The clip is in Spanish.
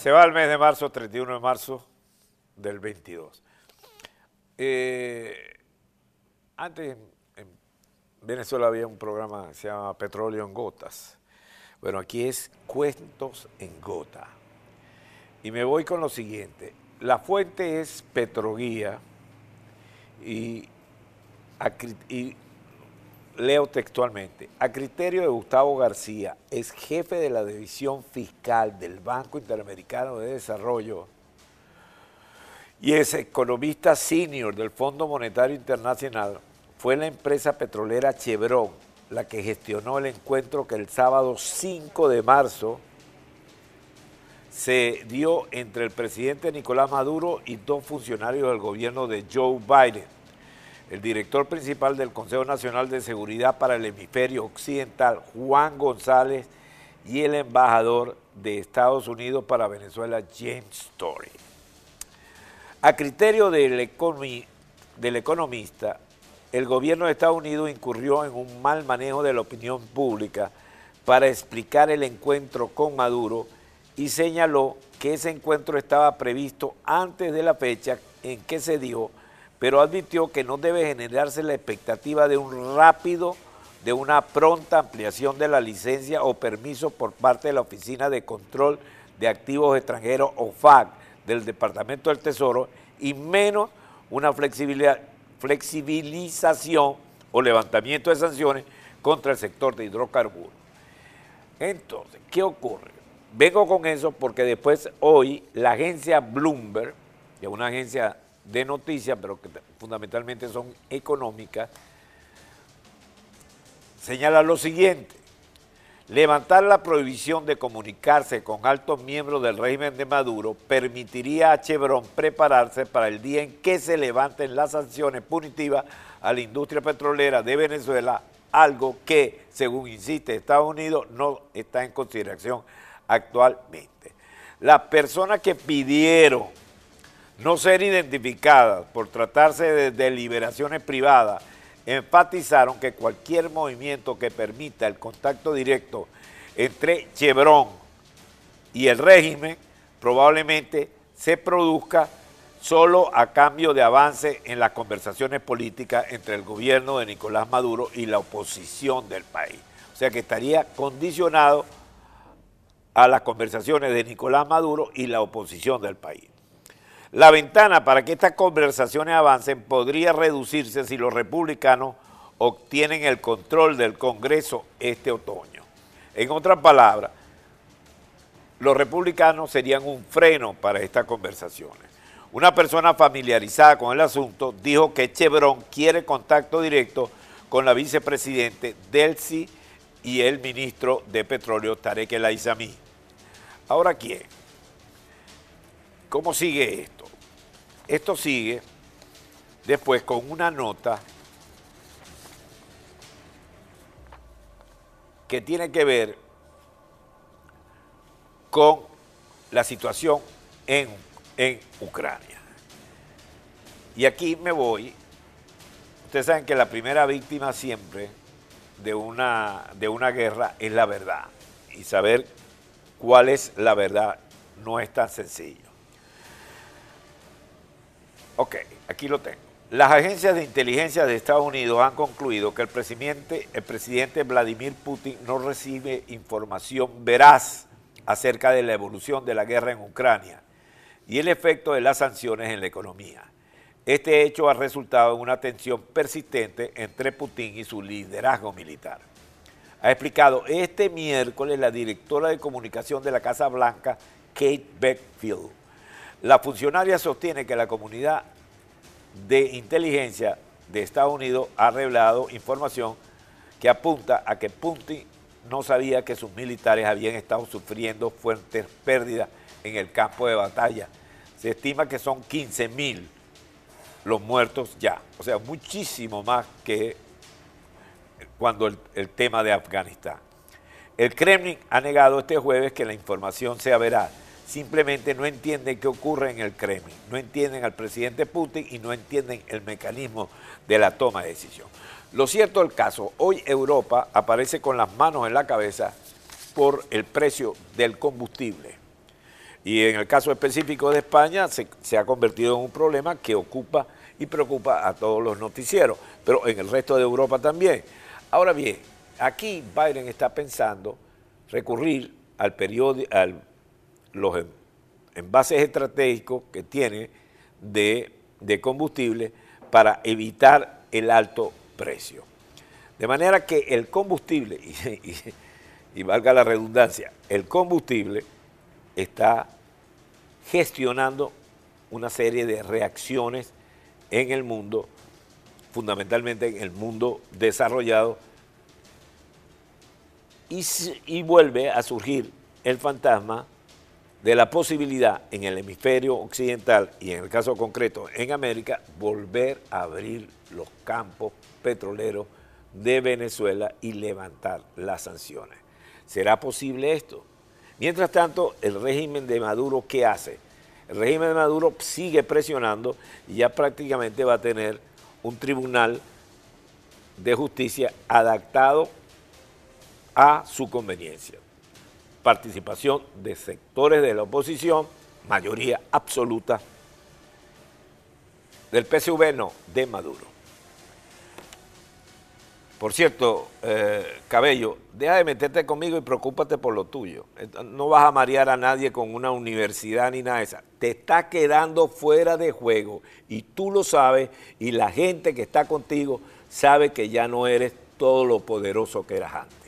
Se va el mes de marzo, 31 de marzo del 22. Eh, antes en Venezuela había un programa que se llama Petróleo en Gotas. Bueno, aquí es Cuentos en Gota. Y me voy con lo siguiente. La fuente es Petroguía y, y leo textualmente, a criterio de Gustavo García, es jefe de la división fiscal del Banco Interamericano de Desarrollo y es economista senior del Fondo Monetario Internacional, fue la empresa petrolera Chevron la que gestionó el encuentro que el sábado 5 de marzo se dio entre el presidente Nicolás Maduro y dos funcionarios del gobierno de Joe Biden el director principal del Consejo Nacional de Seguridad para el Hemisferio Occidental, Juan González, y el embajador de Estados Unidos para Venezuela, James Story. A criterio del, del economista, el gobierno de Estados Unidos incurrió en un mal manejo de la opinión pública para explicar el encuentro con Maduro y señaló que ese encuentro estaba previsto antes de la fecha en que se dio pero advirtió que no debe generarse la expectativa de un rápido, de una pronta ampliación de la licencia o permiso por parte de la Oficina de Control de Activos Extranjeros, OFAC, del Departamento del Tesoro, y menos una flexibilización o levantamiento de sanciones contra el sector de hidrocarburos. Entonces, ¿qué ocurre? Vengo con eso porque después hoy la agencia Bloomberg, que es una agencia de noticias, pero que fundamentalmente son económicas, señala lo siguiente. Levantar la prohibición de comunicarse con altos miembros del régimen de Maduro permitiría a Chevron prepararse para el día en que se levanten las sanciones punitivas a la industria petrolera de Venezuela, algo que, según insiste Estados Unidos, no está en consideración actualmente. Las personas que pidieron no ser identificadas por tratarse de deliberaciones privadas, enfatizaron que cualquier movimiento que permita el contacto directo entre Chevron y el régimen probablemente se produzca solo a cambio de avance en las conversaciones políticas entre el gobierno de Nicolás Maduro y la oposición del país. O sea que estaría condicionado a las conversaciones de Nicolás Maduro y la oposición del país. La ventana para que estas conversaciones avancen podría reducirse si los republicanos obtienen el control del Congreso este otoño. En otras palabras, los republicanos serían un freno para estas conversaciones. Una persona familiarizada con el asunto dijo que Chevron quiere contacto directo con la vicepresidente Delcy y el ministro de Petróleo Tarek El Aizami. Ahora, ¿quién? ¿Cómo sigue esto? Esto sigue después con una nota que tiene que ver con la situación en, Ucrania. Y aquí me voy. Ustedes saben que la primera víctima siempre de una, de una guerra es la verdad. Y saber cuál es la verdad no es tan sencillo. Ok, aquí lo tengo. Las agencias de inteligencia de Estados Unidos han concluido que el presidente, Vladimir Putin no recibe información veraz acerca de la evolución de la guerra en Ucrania y el efecto de las sanciones en la economía. Este hecho ha resultado en una tensión persistente entre Putin y su liderazgo militar. Ha explicado este miércoles la directora de comunicación de la Casa Blanca, Kate Beckfield. La funcionaria sostiene que la comunidad de inteligencia de Estados Unidos ha revelado información que apunta a que Putin no sabía que sus militares habían estado sufriendo fuertes pérdidas en el campo de batalla. Se estima que son 15 mil los muertos ya, o sea, muchísimo más que cuando el, el tema de Afganistán. El Kremlin ha negado este jueves que la información sea veraz simplemente no entienden qué ocurre en el Kremlin, no entienden al presidente Putin y no entienden el mecanismo de la toma de decisión. Lo cierto del caso, hoy Europa aparece con las manos en la cabeza por el precio del combustible. Y en el caso específico de España se, ha convertido en un problema que ocupa y preocupa a todos los noticieros, pero en el resto de Europa también. Ahora bien, aquí Biden está pensando recurrir al periodo, a los envases estratégicos que tiene de, de combustible para evitar el alto precio. De manera que el combustible, y, y, valga la redundancia, el combustible está gestionando una serie de reacciones en el mundo, fundamentalmente en el mundo desarrollado, y, y vuelve a surgir el fantasma de la posibilidad en el hemisferio occidental y en el caso concreto en América, volver a abrir los campos petroleros de Venezuela y levantar las sanciones. ¿Será posible esto? Mientras tanto, el régimen de Maduro, ¿qué hace? El régimen de Maduro sigue presionando y ya prácticamente va a tener un tribunal de justicia adaptado a su conveniencia. Participación de sectores de la oposición, mayoría absoluta del PSV, no, de Maduro. Por cierto, eh, Cabello, deja de meterte conmigo y preocúpate por lo tuyo. No vas a marear a nadie con una universidad ni nada de eso. Te está quedando fuera de juego y tú lo sabes y la gente que está contigo sabe que ya no eres todo lo poderoso que eras antes.